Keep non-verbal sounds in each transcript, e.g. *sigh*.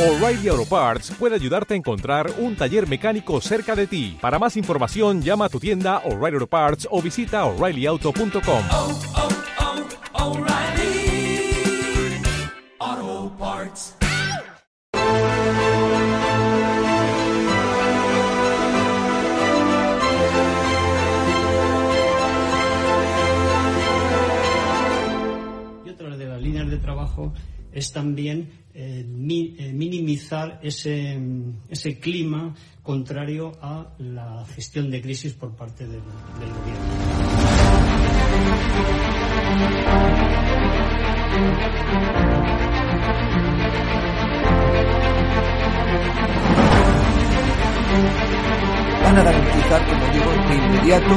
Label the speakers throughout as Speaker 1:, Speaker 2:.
Speaker 1: O'Reilly Auto Parts puede ayudarte a encontrar un taller mecánico cerca de ti. Para más información, llama a tu tienda O'Reilly Auto Parts o visita oreillyauto.com.
Speaker 2: oh, oh, Parts.
Speaker 3: Y otra de las líneas de trabajo es también eh, mi- eh, minimizar ese, mm, ese clima contrario a la gestión de crisis por parte del, del gobierno.
Speaker 4: van a garantizar, como digo, de inmediato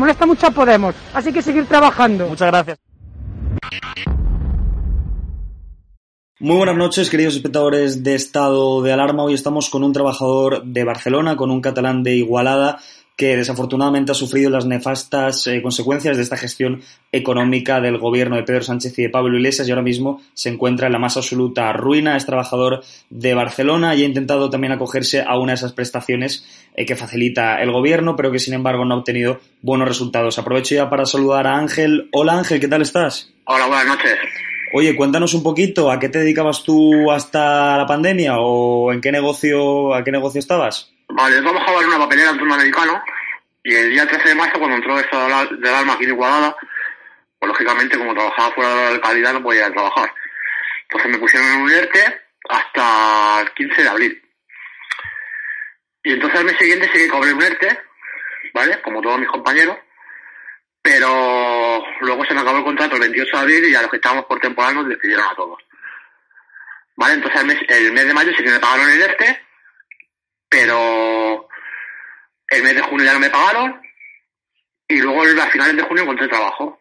Speaker 5: Molesta mucho a Podemos, así que seguir trabajando.
Speaker 6: Muchas gracias.
Speaker 7: Muy buenas noches, queridos espectadores de Estado de Alarma. Hoy estamos con un trabajador de Barcelona, con un catalán de Igualada, que desafortunadamente ha sufrido las nefastas eh, consecuencias de esta gestión económica del gobierno de Pedro Sánchez y de Pablo Iglesias y ahora mismo se encuentra en la más absoluta ruina. Es trabajador de Barcelona y ha intentado también acogerse a una de esas prestaciones eh, que facilita el gobierno, pero que sin embargo no ha obtenido buenos resultados. Aprovecho ya para saludar a Ángel. Hola Ángel, ¿qué tal estás?
Speaker 8: Hola, buenas noches.
Speaker 7: Oye, cuéntanos un poquito, ¿a qué te dedicabas tú hasta la pandemia o en qué negocio, a qué negocio estabas?
Speaker 8: Vale, yo trabajaba en una papelera en turno americano y el día 13 de marzo, cuando entró esto de del alma aquí en Igualada, pues lógicamente como trabajaba fuera de la localidad no podía trabajar. Entonces me pusieron en un ERTE hasta el 15 de abril. Y entonces al mes siguiente sí que cobré un ERTE, ¿vale? Como todos mis compañeros, pero luego se me acabó el contrato el 28 de abril y a los que estábamos por temporal nos despidieron a todos. ¿Vale? Entonces el mes, el mes de mayo sí que me pagaron el ERTE, pero el mes de junio ya no me pagaron y luego a finales de junio encontré trabajo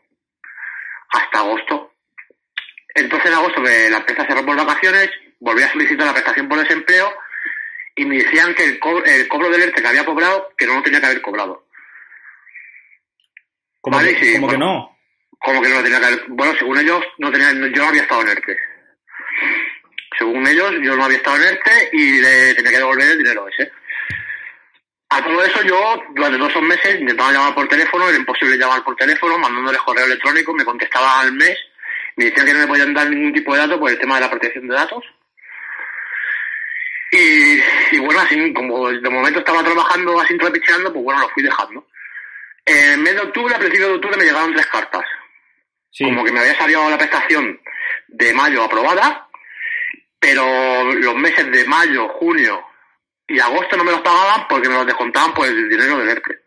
Speaker 8: hasta agosto. Entonces en agosto me- la empresa cerró por vacaciones, volví a solicitar la prestación por desempleo y me decían que el, co- el cobro del ERTE que había cobrado, que no lo tenía que haber cobrado.
Speaker 7: ¿Cómo,
Speaker 8: Vale,
Speaker 7: que,
Speaker 8: sí,
Speaker 7: cómo que no?
Speaker 8: Como que no lo tenía que haber... Bueno, según ellos, no tenía, yo no había estado en ERTE. Según según ellos, yo no había estado en ERTE y le tenía que devolver el dinero ese. A todo eso yo, durante todos esos meses, intentaba llamar por teléfono, era imposible llamar por teléfono, mandándoles correo electrónico, me contestaban al mes, me decían que no me podían dar ningún tipo de datos por el tema de la protección de datos. Y, y bueno, así como de momento estaba trabajando así trapicheando, pues bueno, lo fui dejando. En mes de octubre, a principios de octubre, me llegaron tres cartas. Como que me había salido la prestación de mayo aprobada, pero los meses de mayo, junio y agosto no me los pagaban porque me los descontaban por el dinero del ERTE.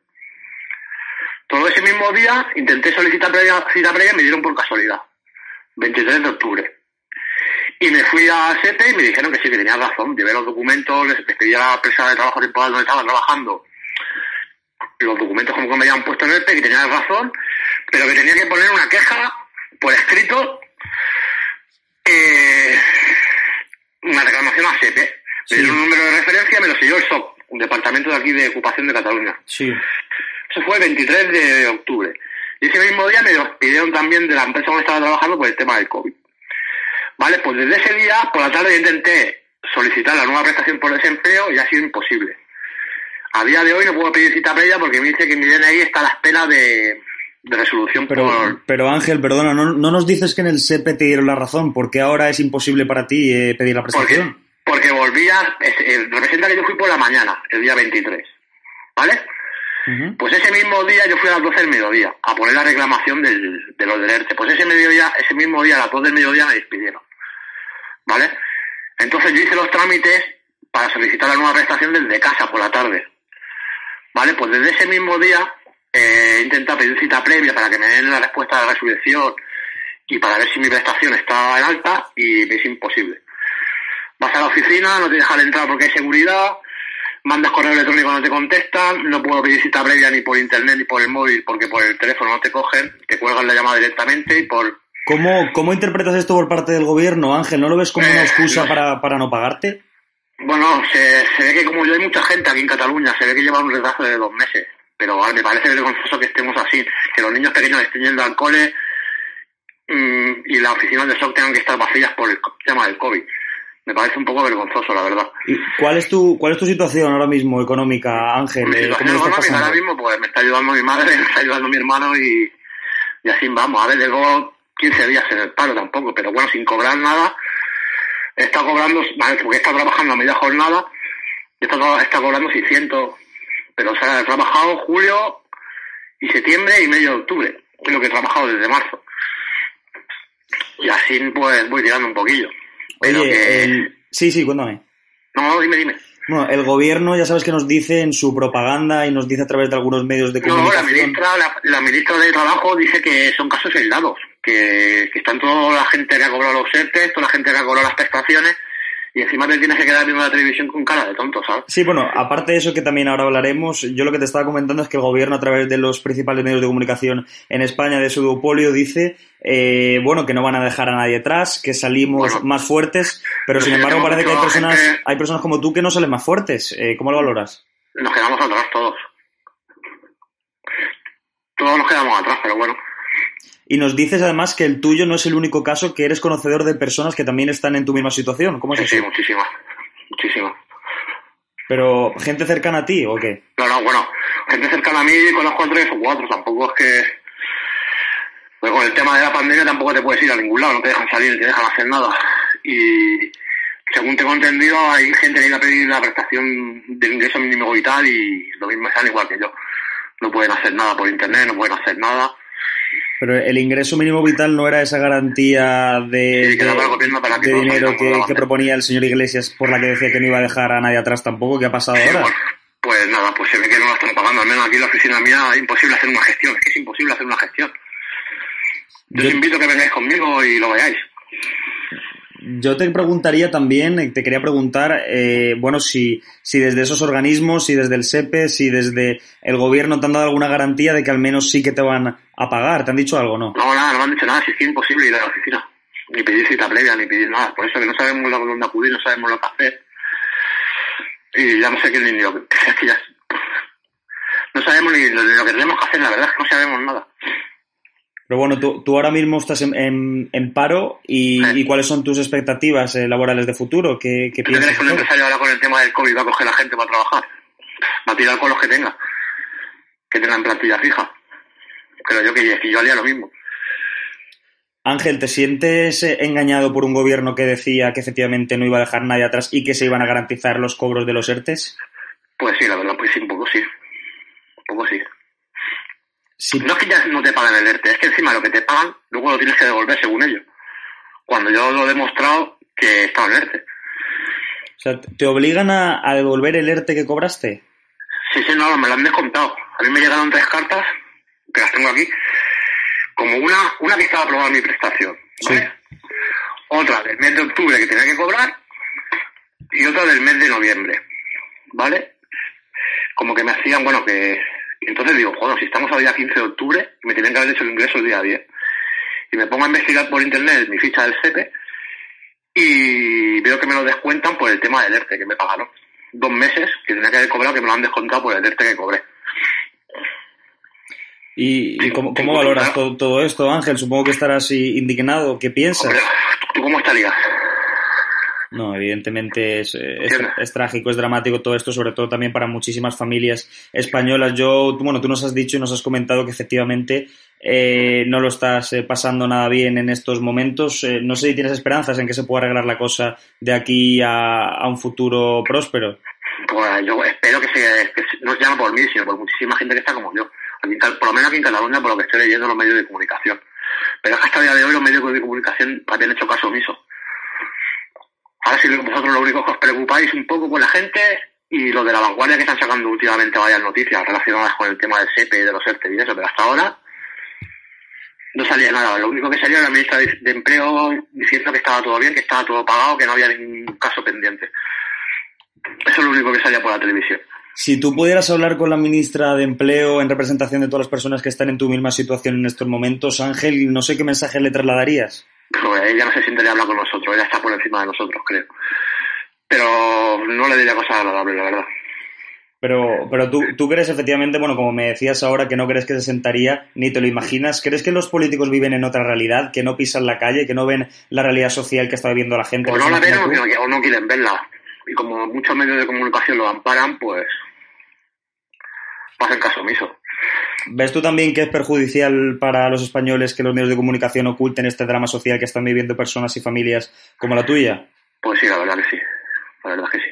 Speaker 8: Todo ese mismo día intenté solicitar previa, cita previa y me dieron por casualidad. 23 de octubre. Y me fui a SEPE y me dijeron que sí, que tenía razón. Llevé los documentos, les pedí a la empresa de trabajo temporal donde estaba trabajando los documentos como que me habían puesto en ERTE, que tenía razón, pero que tenía que poner una queja por escrito, eh, una reclamación a SEPE. Me dieron un número de referencia, me lo selló el SOC, un departamento de aquí de ocupación de Cataluña.
Speaker 7: Sí.
Speaker 8: Eso fue el 23 de octubre. Y ese mismo día me lo pidieron también de la empresa donde estaba trabajando por el tema del COVID. Vale, pues desde ese día, por la tarde, intenté solicitar la nueva prestación por desempleo y ha sido imposible. A día de hoy no puedo pedir cita previa porque me dice que mi DNI está a la espera de, de resolución
Speaker 7: Pero,
Speaker 8: por...
Speaker 7: pero Ángel, perdona, no, no nos dices que en el SEPE te dieron la razón, porque ahora es imposible para ti eh, pedir la prestación.
Speaker 8: Porque volvía, eh, representa que yo fui por la mañana, el día 23, ¿vale? Pues ese mismo día yo fui a las 12 del mediodía a poner la reclamación del, de los del ERTE. Pues ese mediodía, ese mismo día a las 2 del mediodía me despidieron, ¿vale? Entonces yo hice los trámites para solicitar la nueva prestación desde casa por la tarde, ¿vale? Pues desde ese mismo día eh, he intentado pedir cita previa para que me den la respuesta de la resurrección y para ver si mi prestación está en alta y me es imposible. Vas a la oficina, no te dejan entrar porque hay seguridad, mandas correo electrónico, no te contestan, no puedo pedir cita previa ni por internet ni por el móvil porque por el teléfono no te cogen, te cuelgan la llamada directamente y por...
Speaker 7: ¿Cómo, ¿Cómo interpretas esto por parte del gobierno, Ángel? ¿No lo ves como una
Speaker 8: Eh,
Speaker 7: excusa
Speaker 8: no.
Speaker 7: para, para no pagarte?
Speaker 8: Bueno, se, se ve que como yo hay mucha gente aquí en Cataluña, se ve que lleva un retraso de dos meses, pero vale, me parece vergonzoso que estemos así, que los niños pequeños estén yendo al cole mm, y las oficinas de SOC tengan que estar vacías por el tema del COVID. Me parece un poco vergonzoso, la verdad.
Speaker 7: ¿Y ¿Cuál es tu, cuál es tu situación ahora mismo económica, Ángel?
Speaker 8: Mi
Speaker 7: Eh, ¿Cómo
Speaker 8: situación económica ahora mismo, pues me está ayudando mi madre, *laughs* me está ayudando mi hermano y, y así vamos. A ver, llevo 15 días en el paro tampoco, pero bueno, sin cobrar nada. Estado cobrando, vale, porque estado trabajando a media jornada, he estado cobrando 600, pero o sea, he trabajado julio y septiembre y medio de octubre, es lo que he trabajado desde marzo. Y así pues voy tirando un poquillo. Pero
Speaker 7: Oye,
Speaker 8: que...
Speaker 7: el- sí, sí, cuéntame.
Speaker 8: No, dime, dime.
Speaker 7: Bueno, el gobierno ya sabes que nos dice en su propaganda y nos dice a través de algunos medios de
Speaker 8: No, la
Speaker 7: comunicación.
Speaker 8: ministra, la, la ministra de Trabajo dice que son casos aislados, que, que están toda la gente que ha cobrado los ERTE, toda la gente que ha cobrado las prestaciones, y encima te tienes que quedar viendo la televisión con cara de tonto, ¿sabes?
Speaker 7: Sí, bueno, aparte de eso que también ahora hablaremos, yo lo que te estaba comentando es que el gobierno a través de los principales medios de comunicación en España de su duopolio dice, eh, bueno, que no van a dejar a nadie atrás, que salimos más fuertes, pero sin embargo parece que hay personas,
Speaker 8: gente-
Speaker 7: hay personas como tú que no salen más fuertes. Eh, ¿Cómo lo valoras?
Speaker 8: Nos quedamos atrás todos. Todos nos quedamos atrás, pero bueno.
Speaker 7: Y nos dices además que el tuyo no es el único caso, que eres conocedor de personas que también están en tu misma situación. ¿Cómo es
Speaker 8: Sí,
Speaker 7: eso?
Speaker 8: sí, muchísimas. Muchísimas.
Speaker 7: Pero, ¿gente cercana a ti o qué?
Speaker 8: No, no, bueno, gente cercana a mí conozco a tres o cuatro, tampoco es que... Pues con el tema de la pandemia tampoco te puedes ir a ningún lado, no te dejan salir, no te dejan hacer nada. Y según tengo entendido, hay gente que iba a pedir la prestación del ingreso mínimo vital y lo mismo están igual que yo. No pueden hacer nada por internet, no pueden hacer nada.
Speaker 7: Pero el ingreso mínimo vital no era esa garantía de,
Speaker 8: Sí, que para
Speaker 7: dinero que, proponía el señor Iglesias por la que decía que no iba a dejar a nadie atrás tampoco. ¿Qué ha pasado ahora?
Speaker 8: Pues nada, pues se ve que no la están pagando. Al menos aquí en la oficina mía es imposible hacer una gestión. Es que es imposible hacer una gestión. Yo, os invito a que vengáis conmigo y lo veáis.
Speaker 7: Yo te preguntaría también, te quería preguntar, eh, bueno, si, si desde esos organismos, si desde el SEPE, si desde el gobierno te han dado alguna garantía de que al menos sí que te van a pagar. ¿Te han dicho algo, no?
Speaker 8: No, nada, no me han dicho nada. Si es que es imposible ir a la oficina. Ni pedir cita previa, ni pedir nada. Por eso que no sabemos dónde acudir, no sabemos lo que hacer. Y ya no sé qué ni lo que... *laughs* Es que ya... No sabemos ni lo, lo que tenemos que hacer, la verdad es que no sabemos nada.
Speaker 7: Pero bueno, tú, tú ahora mismo estás en, en, en paro y, y, ¿cuáles son tus expectativas eh, laborales de futuro? ¿Qué, qué
Speaker 8: ¿Tú
Speaker 7: piensas?
Speaker 8: que un empresario ahora con el tema del COVID va a coger la gente para trabajar? Va a tirar con los que tenga. Que tengan plantilla fija. Creo yo que, que yo haría lo mismo.
Speaker 7: Ángel, ¿te sientes eh, engañado por un gobierno que decía que efectivamente no iba a dejar nadie atrás y que se iban a garantizar los cobros de los ERTES?
Speaker 8: Pues sí, la verdad, pues sí, un poco sí. Un poco sí.
Speaker 7: Sí.
Speaker 8: No es que ya no te paguen el ERTE, es que encima lo que te pagan, luego lo tienes que devolver según ellos. Cuando yo lo he demostrado que estaba en ERTE.
Speaker 7: O sea, ¿te obligan a, a devolver el ERTE que cobraste?
Speaker 8: Sí, sí, no, me lo han descontado. A mí me llegaron tres cartas, que las tengo aquí, como una, una que estaba aprobada mi prestación, ¿vale? Otra del mes de octubre que tenía que cobrar y otra del mes de noviembre, ¿vale? Como que me hacían, bueno, que... entonces digo, joder, si estamos a día 15 de octubre, me tienen que haber hecho el ingreso el día 10. Y me pongo a investigar por internet mi ficha del SEPE y veo que me lo descuentan por el tema del ERTE que me pagaron. Dos meses que tenía que haber cobrado que me lo han descontado por el ERTE que cobré.
Speaker 7: ¿Y, y cómo, cómo valoras todo, todo, esto, Ángel? Supongo que estarás indignado. ¿Qué piensas?
Speaker 8: Hombre, ¿Tú cómo estarías?
Speaker 7: No, evidentemente es, es, es, trágico, es dramático todo esto, sobre todo también para muchísimas familias españolas. Yo, bueno, tú nos has dicho y nos has comentado que efectivamente eh, no lo estás eh, pasando nada bien en estos momentos. Eh, no sé si tienes esperanzas en que se pueda arreglar la cosa de aquí a, a un futuro próspero.
Speaker 8: Pues yo espero que, se, que no se llame por mí, sino por muchísima gente que está como yo. Por lo menos aquí en Cataluña, por lo que estoy leyendo en los medios de comunicación. Pero es que hasta el día de hoy los medios de comunicación habían hecho caso omiso. Ahora sí vosotros lo único que os preocupáis un poco con la gente y lo de la vanguardia que están sacando últimamente varias noticias relacionadas con el tema del SEPE y de los ERTE y eso, pero hasta ahora no salía nada. Lo único que salía era la ministra de Empleo diciendo que estaba todo bien, que estaba todo pagado, que no había ningún caso pendiente. Eso es lo único que salía por la televisión.
Speaker 7: Si tú pudieras hablar con la ministra de Empleo en representación de todas las personas que están en tu misma situación en estos momentos, Ángel, no sé qué mensaje le trasladarías.
Speaker 8: Pues ella no se a hablar con nosotros, ella está por encima de nosotros, creo. Pero no le diría cosas agradables, la verdad.
Speaker 7: Pero, pero tú, tú crees efectivamente, bueno, como me decías ahora, que no crees que se sentaría, ni te lo imaginas. ¿Crees que los políticos viven en otra realidad, que no pisan la calle, que no ven la realidad social que está viviendo la gente?
Speaker 8: Pues no la ven o no quieren verla. Y como muchos medios de comunicación lo amparan, pues hacen caso omiso.
Speaker 7: ¿Ves tú también que es perjudicial para los españoles que los medios de comunicación oculten este drama social que están viviendo personas y familias como la tuya?
Speaker 8: Pues sí, la verdad que sí. La verdad que sí.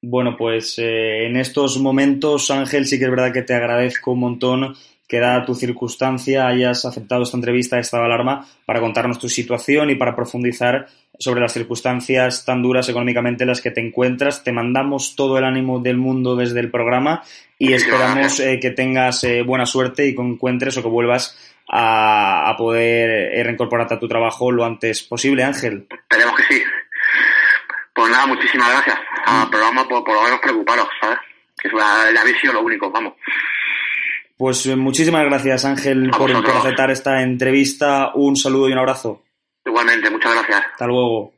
Speaker 7: Bueno, pues eh, en estos momentos, Ángel, sí que es verdad que te agradezco un montón que dada tu circunstancia hayas aceptado esta entrevista de alarma para contarnos tu situación y para profundizar sobre las circunstancias tan duras económicamente en las que te encuentras. Te mandamos todo el ánimo del mundo desde el programa y esperamos eh, que tengas eh, buena suerte y que encuentres o que vuelvas a, a poder eh, reincorporarte a tu trabajo lo antes posible, Ángel.
Speaker 8: Esperemos que sí. Pues nada, muchísimas gracias al programa por, por lo menos preocuparos, ¿sabes? Que ya habéis sido lo único, vamos.
Speaker 7: Pues muchísimas gracias, Ángel, por, por, aceptar esta entrevista. Un saludo y un abrazo.
Speaker 8: Igualmente, muchas gracias.
Speaker 7: Hasta luego.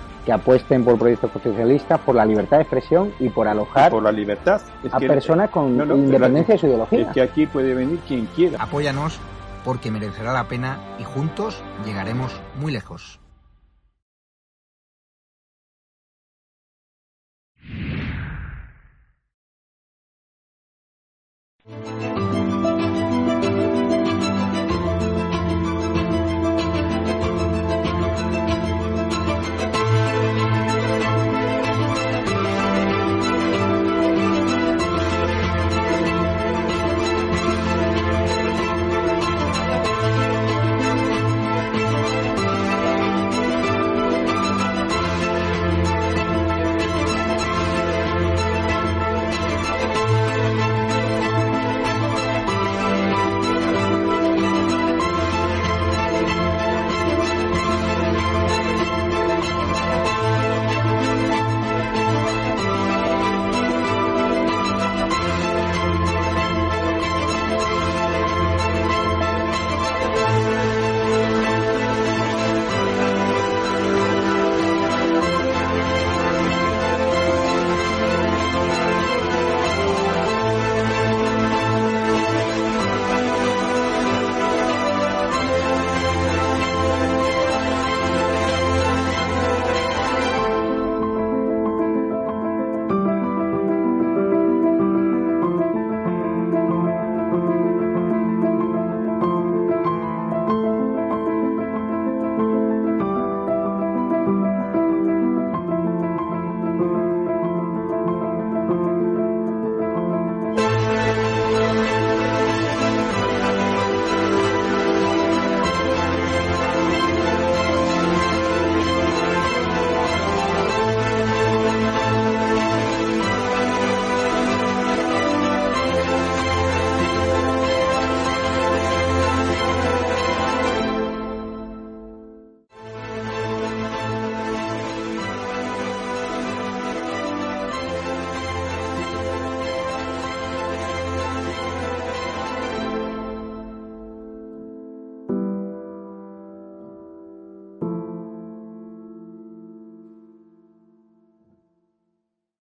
Speaker 9: que apuesten por proyectos constitucionalistas, por la libertad de expresión y por alojar
Speaker 10: por la libertad.
Speaker 9: a personas con
Speaker 10: no, no,
Speaker 9: independencia de su ideología.
Speaker 10: Es que aquí puede venir quien quiera.
Speaker 11: Apóyanos porque merecerá la pena y juntos llegaremos muy lejos.